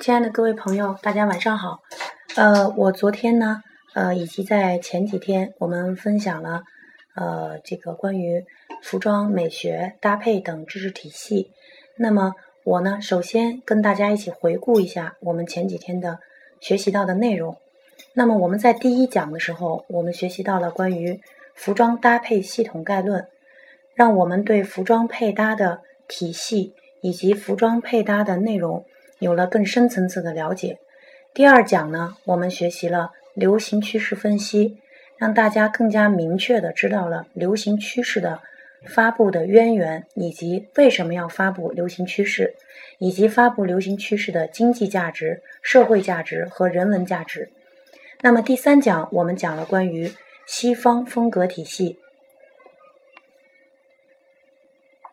亲爱的各位朋友，大家晚上好。呃，我昨天呢，呃，以及在前几天，我们分享了呃这个关于服装美学搭配等知识体系。那么我呢，首先跟大家一起回顾一下我们前几天的学习到的内容。那么我们在第一讲的时候，我们学习到了关于服装搭配系统概论，让我们对服装配搭的体系。以及服装配搭的内容有了更深层次的了解。第二讲呢，我们学习了流行趋势分析，让大家更加明确的知道了流行趋势的发布的渊源，以及为什么要发布流行趋势，以及发布流行趋势的经济价值、社会价值和人文价值。那么第三讲我们讲了关于西方风格体系。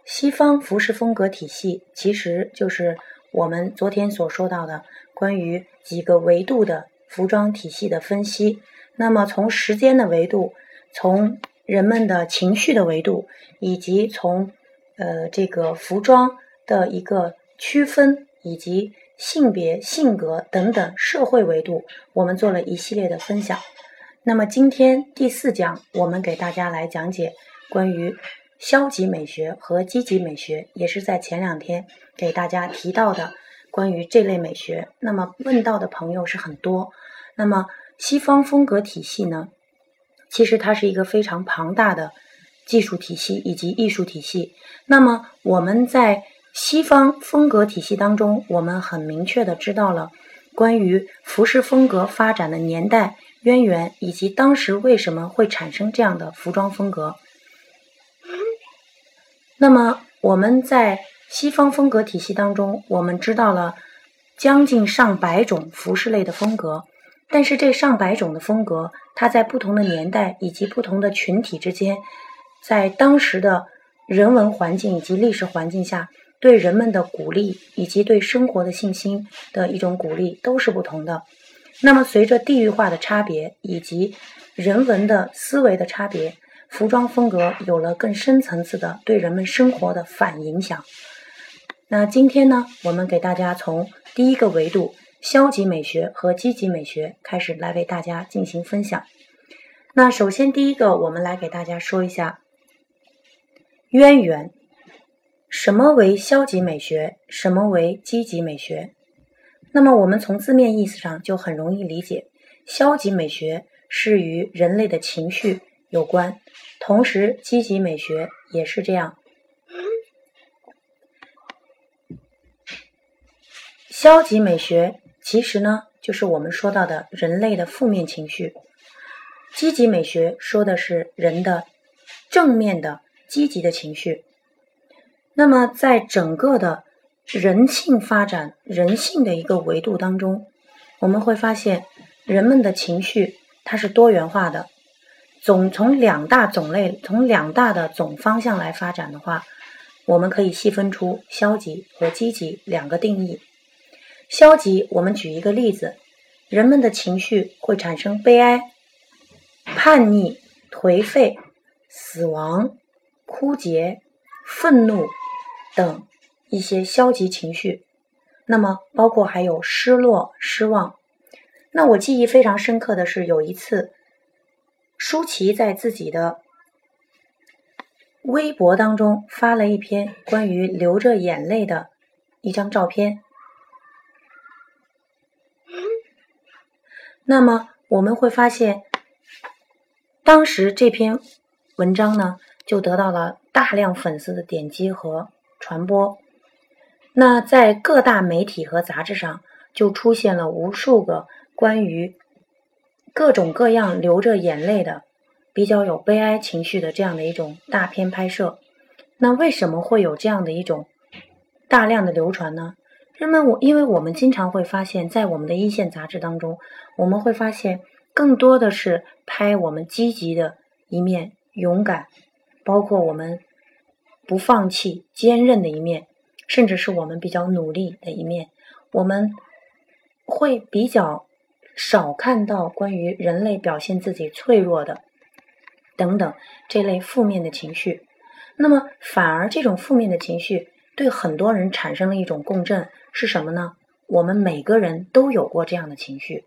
西方服饰风格体系其实就是我们昨天所说到的关于几个维度的服装体系的分析。那么从时间的维度，从人们的情绪的维度，以及从呃这个服装的一个区分，以及性别、性格等等社会维度，我们做了一系列的分享。那么今天第四讲，我们给大家来讲解关于。消极美学和积极美学也是在前两天给大家提到的关于这类美学。那么问到的朋友是很多。那么西方风格体系呢？其实它是一个非常庞大的技术体系以及艺术体系。那么我们在西方风格体系当中，我们很明确的知道了关于服饰风格发展的年代渊源，以及当时为什么会产生这样的服装风格。那么我们在西方风格体系当中，我们知道了将近上百种服饰类的风格，但是这上百种的风格，它在不同的年代以及不同的群体之间，在当时的人文环境以及历史环境下，对人们的鼓励以及对生活的信心的一种鼓励都是不同的。那么随着地域化的差别以及人文的思维的差别。服装风格有了更深层次的对人们生活的反影响。那今天呢，我们给大家从第一个维度——消极美学和积极美学开始来为大家进行分享。那首先第一个，我们来给大家说一下渊源：什么为消极美学？什么为积极美学？那么我们从字面意思上就很容易理解，消极美学是与人类的情绪。有关，同时积极美学也是这样。消极美学其实呢，就是我们说到的人类的负面情绪；积极美学说的是人的正面的积极的情绪。那么，在整个的人性发展、人性的一个维度当中，我们会发现人们的情绪它是多元化的。总从两大种类，从两大的总方向来发展的话，我们可以细分出消极和积极两个定义。消极，我们举一个例子，人们的情绪会产生悲哀、叛逆、颓废、死亡、枯竭、愤怒等一些消极情绪。那么，包括还有失落、失望。那我记忆非常深刻的是有一次。舒淇在自己的微博当中发了一篇关于流着眼泪的一张照片。那么我们会发现，当时这篇文章呢，就得到了大量粉丝的点击和传播。那在各大媒体和杂志上，就出现了无数个关于。各种各样流着眼泪的、比较有悲哀情绪的这样的一种大片拍摄，那为什么会有这样的一种大量的流传呢？人们我因为我们经常会发现，在我们的一线杂志当中，我们会发现更多的是拍我们积极的一面、勇敢，包括我们不放弃、坚韧的一面，甚至是我们比较努力的一面，我们会比较。少看到关于人类表现自己脆弱的等等这类负面的情绪，那么反而这种负面的情绪对很多人产生了一种共振是什么呢？我们每个人都有过这样的情绪。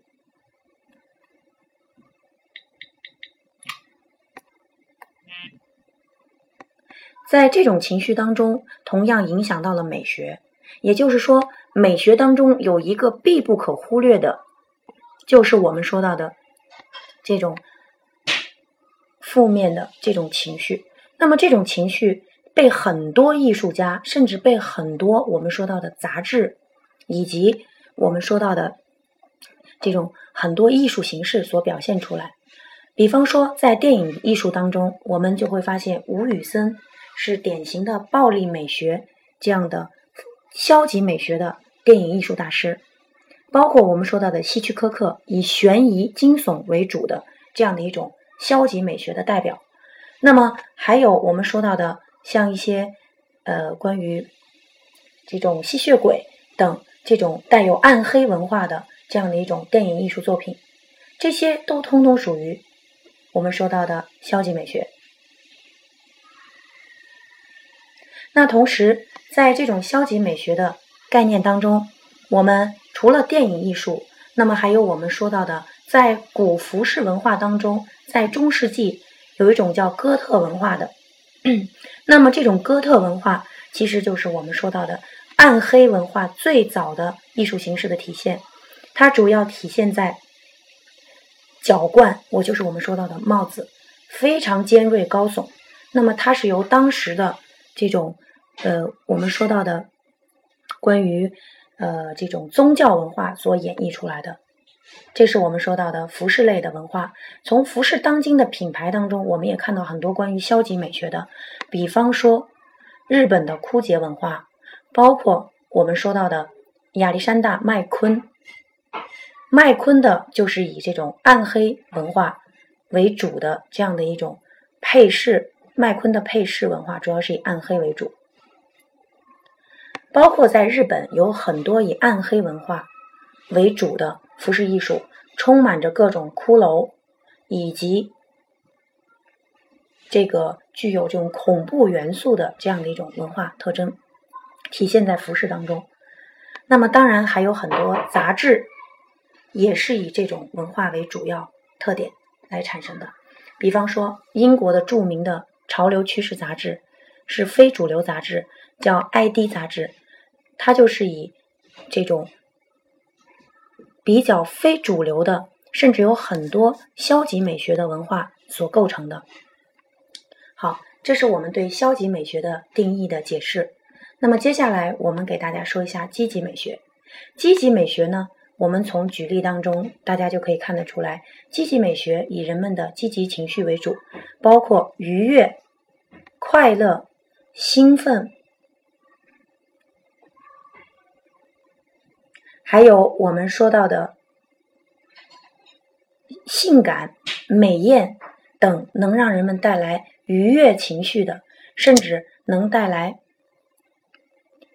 在这种情绪当中，同样影响到了美学。也就是说，美学当中有一个必不可忽略的，就是我们说到的这种负面的这种情绪。那么，这种情绪被很多艺术家，甚至被很多我们说到的杂志，以及我们说到的这种很多艺术形式所表现出来。比方说，在电影艺术当中，我们就会发现吴宇森。是典型的暴力美学这样的消极美学的电影艺术大师，包括我们说到的希区柯克以悬疑惊悚为主的这样的一种消极美学的代表。那么还有我们说到的像一些呃关于这种吸血鬼等这种带有暗黑文化的这样的一种电影艺术作品，这些都通通属于我们说到的消极美学。那同时，在这种消极美学的概念当中，我们除了电影艺术，那么还有我们说到的，在古服饰文化当中，在中世纪有一种叫哥特文化的。那么这种哥特文化，其实就是我们说到的暗黑文化最早的艺术形式的体现。它主要体现在角冠，我就是我们说到的帽子，非常尖锐高耸。那么它是由当时的这种呃，我们说到的关于呃这种宗教文化所演绎出来的，这是我们说到的服饰类的文化。从服饰当今的品牌当中，我们也看到很多关于消极美学的，比方说日本的枯竭文化，包括我们说到的亚历山大麦昆，麦昆的就是以这种暗黑文化为主的这样的一种配饰。麦昆的配饰文化主要是以暗黑为主，包括在日本有很多以暗黑文化为主的服饰艺术，充满着各种骷髅以及这个具有这种恐怖元素的这样的一种文化特征，体现在服饰当中。那么，当然还有很多杂志也是以这种文化为主要特点来产生的，比方说英国的著名的。潮流趋势杂志是非主流杂志，叫 ID 杂志，它就是以这种比较非主流的，甚至有很多消极美学的文化所构成的。好，这是我们对消极美学的定义的解释。那么接下来我们给大家说一下积极美学。积极美学呢，我们从举例当中大家就可以看得出来，积极美学以人们的积极情绪为主，包括愉悦。快乐、兴奋，还有我们说到的性感、美艳等，能让人们带来愉悦情绪的，甚至能带来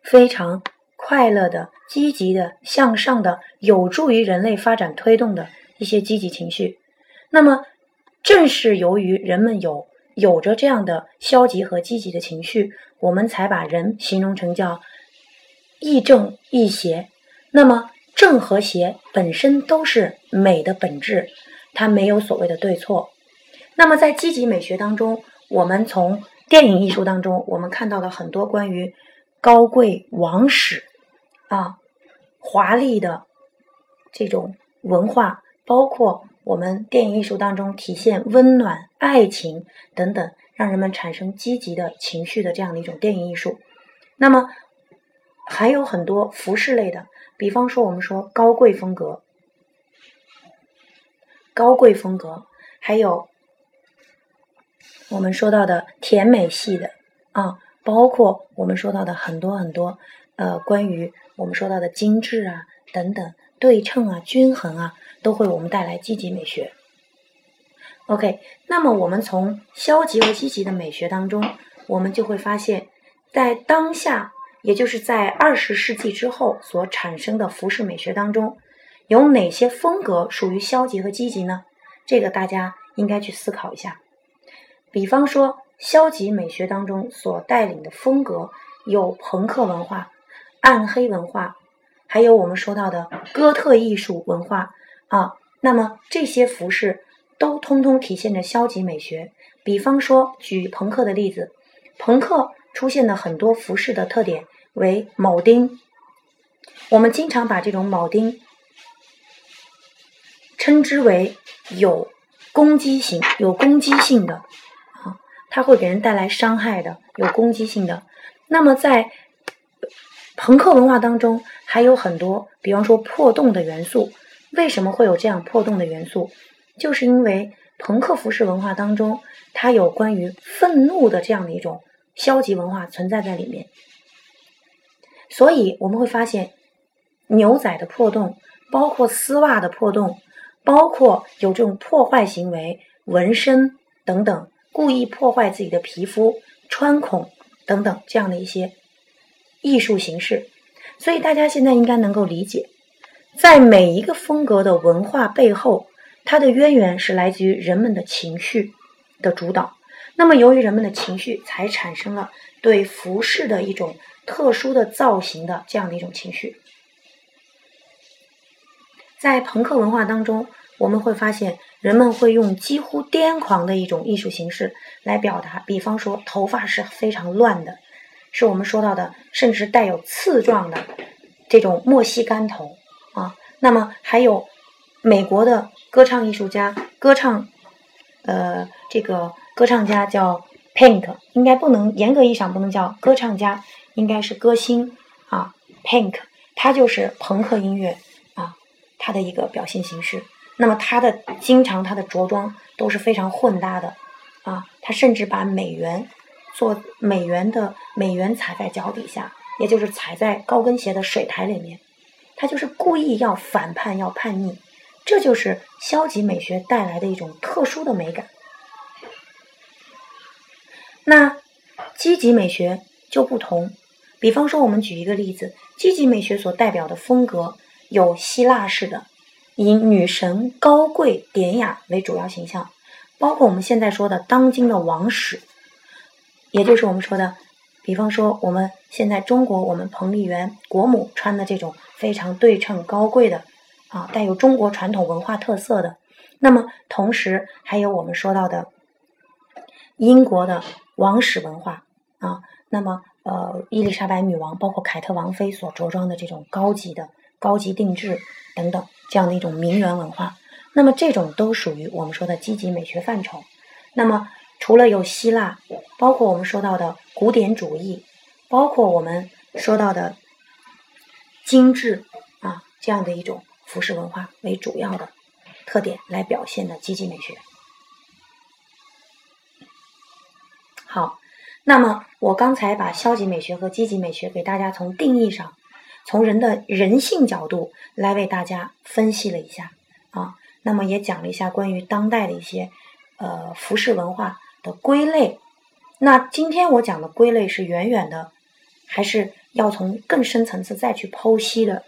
非常快乐的、积极的、向上的、有助于人类发展推动的一些积极情绪。那么，正是由于人们有。有着这样的消极和积极的情绪，我们才把人形容成叫亦正亦邪。那么正和邪本身都是美的本质，它没有所谓的对错。那么在积极美学当中，我们从电影艺术当中，我们看到了很多关于高贵王室啊、华丽的这种文化，包括。我们电影艺术当中体现温暖、爱情等等，让人们产生积极的情绪的这样的一种电影艺术。那么还有很多服饰类的，比方说我们说高贵风格、高贵风格，还有我们说到的甜美系的啊，包括我们说到的很多很多呃，关于我们说到的精致啊等等。对称啊，均衡啊，都会我们带来积极美学。OK，那么我们从消极和积极的美学当中，我们就会发现，在当下，也就是在二十世纪之后所产生的服饰美学当中，有哪些风格属于消极和积极呢？这个大家应该去思考一下。比方说，消极美学当中所带领的风格有朋克文化、暗黑文化。还有我们说到的哥特艺术文化啊，那么这些服饰都通通体现着消极美学。比方说，举朋克的例子，朋克出现的很多服饰的特点为铆钉，我们经常把这种铆钉称之为有攻击性、有攻击性的啊，它会给人带来伤害的、有攻击性的。那么在朋克文化当中还有很多，比方说破洞的元素。为什么会有这样破洞的元素？就是因为朋克服饰文化当中，它有关于愤怒的这样的一种消极文化存在在里面。所以我们会发现，牛仔的破洞，包括丝袜的破洞，包括有这种破坏行为、纹身等等，故意破坏自己的皮肤、穿孔等等这样的一些。艺术形式，所以大家现在应该能够理解，在每一个风格的文化背后，它的渊源是来自于人们的情绪的主导。那么，由于人们的情绪，才产生了对服饰的一种特殊的造型的这样的一种情绪。在朋克文化当中，我们会发现，人们会用几乎癫狂的一种艺术形式来表达，比方说，头发是非常乱的。是我们说到的，甚至带有刺状的这种莫西干头啊。那么还有美国的歌唱艺术家，歌唱呃这个歌唱家叫 Pink，应该不能严格意义上不能叫歌唱家，应该是歌星啊。Pink，他就是朋克音乐啊，他的一个表现形式。那么他的经常他的着装都是非常混搭的啊，他甚至把美元。做美元的美元踩在脚底下，也就是踩在高跟鞋的水台里面，他就是故意要反叛，要叛逆，这就是消极美学带来的一种特殊的美感。那积极美学就不同，比方说，我们举一个例子，积极美学所代表的风格有希腊式的，以女神高贵典雅为主要形象，包括我们现在说的当今的王室。也就是我们说的，比方说我们现在中国，我们彭丽媛国母穿的这种非常对称、高贵的，啊，带有中国传统文化特色的。那么，同时还有我们说到的英国的王室文化啊，那么呃，伊丽莎白女王，包括凯特王妃所着装的这种高级的、高级定制等等这样的一种名媛文化，那么这种都属于我们说的积极美学范畴。那么。除了有希腊，包括我们说到的古典主义，包括我们说到的精致啊这样的一种服饰文化为主要的特点来表现的积极美学。好，那么我刚才把消极美学和积极美学给大家从定义上，从人的人性角度来为大家分析了一下啊，那么也讲了一下关于当代的一些呃服饰文化。的归类，那今天我讲的归类是远远的，还是要从更深层次再去剖析的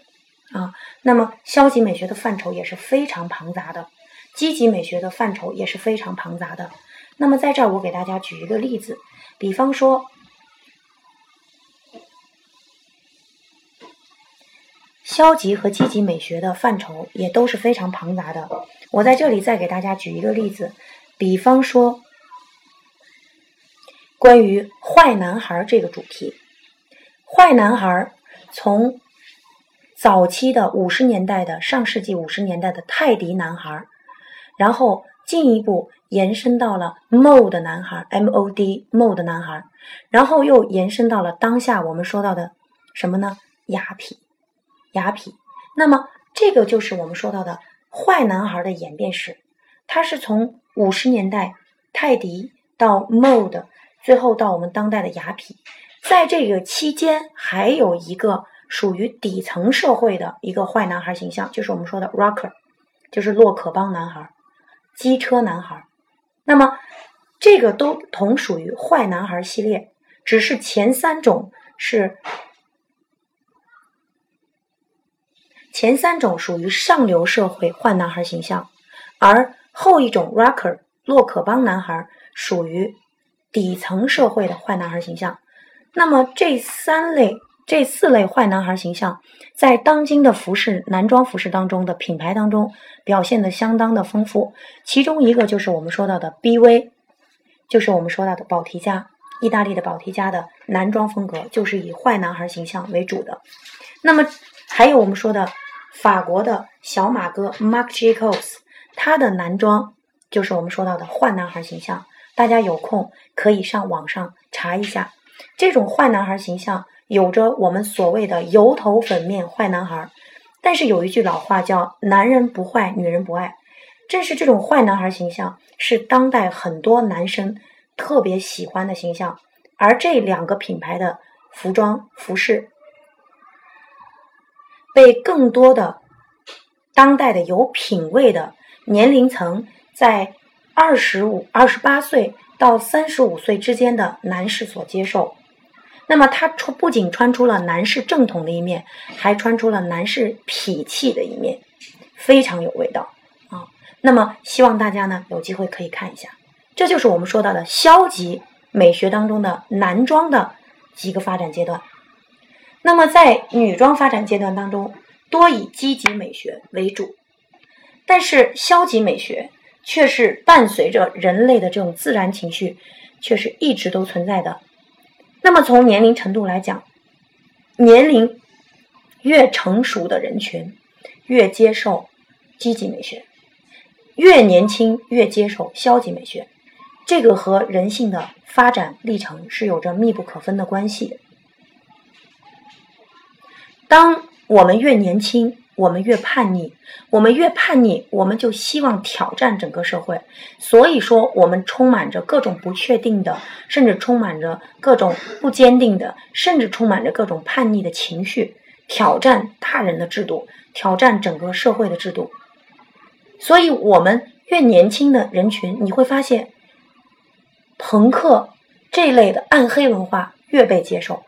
啊？那么消极美学的范畴也是非常庞杂的，积极美学的范畴也是非常庞杂的。那么在这儿我给大家举一个例子，比方说，消极和积极美学的范畴也都是非常庞杂的。我在这里再给大家举一个例子，比方说。关于坏男孩这个主题，坏男孩从早期的五十年代的上世纪五十年代的泰迪男孩，然后进一步延伸到了 mod 男孩 mod mod 男孩，然后又延伸到了当下我们说到的什么呢？雅痞，雅痞。那么这个就是我们说到的坏男孩的演变史，他是从五十年代泰迪到 mod。最后到我们当代的雅痞，在这个期间，还有一个属于底层社会的一个坏男孩形象，就是我们说的 rocker，就是洛克帮男孩、机车男孩。那么，这个都同属于坏男孩系列，只是前三种是前三种属于上流社会坏男孩形象，而后一种 rocker 洛可邦男孩属于。底层社会的坏男孩形象，那么这三类这四类坏男孩形象，在当今的服饰男装服饰当中的品牌当中表现的相当的丰富。其中一个就是我们说到的 BV，就是我们说到的宝缇嘉，意大利的宝缇嘉的男装风格就是以坏男孩形象为主的。那么还有我们说的法国的小马哥 Marc Jacobs，他的男装就是我们说到的坏男孩形象。大家有空可以上网上查一下，这种坏男孩形象。有着我们所谓的油头粉面坏男孩，但是有一句老话叫“男人不坏，女人不爱”。正是这种坏男孩形象，是当代很多男生特别喜欢的形象。而这两个品牌的服装服饰，被更多的当代的有品位的年龄层，在二十五、二十八岁到三十五岁之间的男士所接受。那么，他穿不仅穿出了男士正统的一面，还穿出了男士痞气的一面，非常有味道啊！那么，希望大家呢有机会可以看一下，这就是我们说到的消极美学当中的男装的几个发展阶段。那么，在女装发展阶段当中，多以积极美学为主，但是消极美学却是伴随着人类的这种自然情绪，却是一直都存在的。那么从年龄程度来讲，年龄越成熟的人群越接受积极美学，越年轻越接受消极美学，这个和人性的发展历程是有着密不可分的关系。当我们越年轻，我们越叛逆，我们越叛逆，我们就希望挑战整个社会。所以说，我们充满着各种不确定的，甚至充满着各种不坚定的，甚至充满着各种叛逆的情绪，挑战大人的制度，挑战整个社会的制度。所以，我们越年轻的人群，你会发现，朋克这类的暗黑文化越被接受；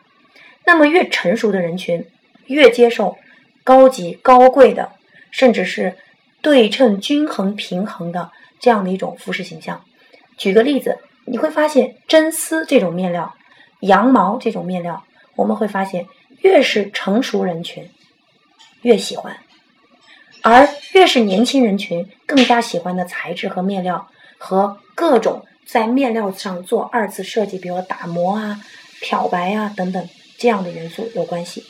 那么，越成熟的人群越接受。高级、高贵的，甚至是对称、均衡、平衡的这样的一种服饰形象。举个例子，你会发现真丝这种面料、羊毛这种面料，我们会发现越是成熟人群越喜欢，而越是年轻人群更加喜欢的材质和面料和各种在面料上做二次设计，比如打磨啊、漂白啊等等这样的元素有关系。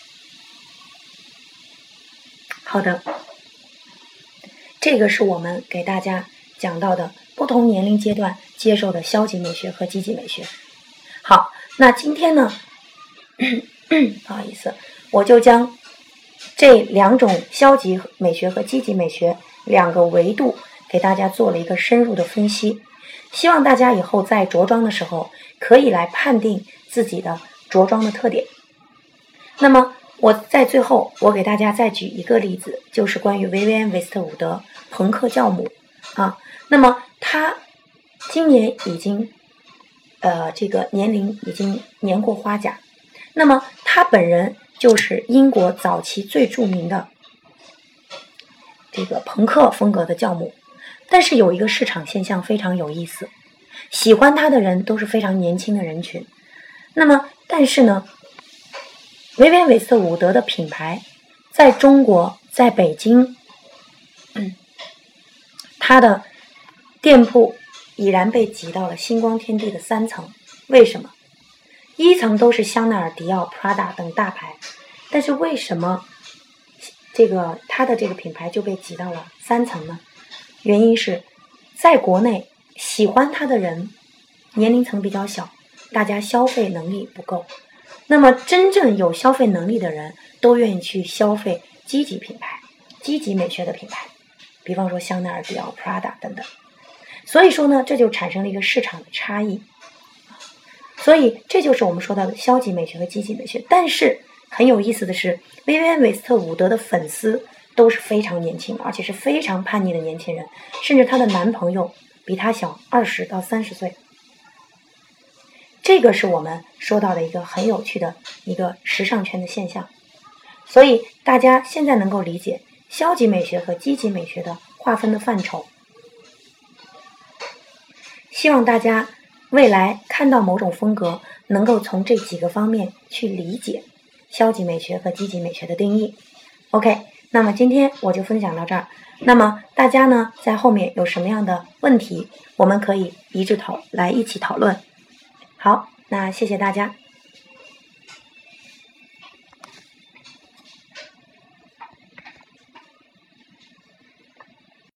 好的，这个是我们给大家讲到的不同年龄阶段接受的消极美学和积极美学。好，那今天呢，不好意思，我就将这两种消极美学和积极美学两个维度给大家做了一个深入的分析，希望大家以后在着装的时候可以来判定自己的着装的特点。那么。我在最后，我给大家再举一个例子，就是关于维维安·韦斯特伍德，朋克教母啊。那么他今年已经，呃，这个年龄已经年过花甲。那么他本人就是英国早期最著名的这个朋克风格的教母。但是有一个市场现象非常有意思，喜欢他的人都是非常年轻的人群。那么，但是呢？维维·韦斯特伍德的品牌在中国，在北京，它的店铺已然被挤到了星光天地的三层。为什么？一层都是香奈儿、迪奥、Prada 等大牌，但是为什么这个它的这个品牌就被挤到了三层呢？原因是在国内喜欢它的人年龄层比较小，大家消费能力不够。那么，真正有消费能力的人都愿意去消费积极品牌、积极美学的品牌，比方说香奈儿、迪奥、Prada 等等。所以说呢，这就产生了一个市场的差异。所以，这就是我们说到的消极美学和积极美学。但是很有意思的是，薇薇安·韦斯特伍德的粉丝都是非常年轻，而且是非常叛逆的年轻人，甚至她的男朋友比她小二十到三十岁。这个是我们说到的一个很有趣的一个时尚圈的现象，所以大家现在能够理解消极美学和积极美学的划分的范畴。希望大家未来看到某种风格，能够从这几个方面去理解，消极美学和积极美学的定义。OK，那么今天我就分享到这儿。那么大家呢，在后面有什么样的问题，我们可以一致讨来一起讨论。好，那谢谢大家。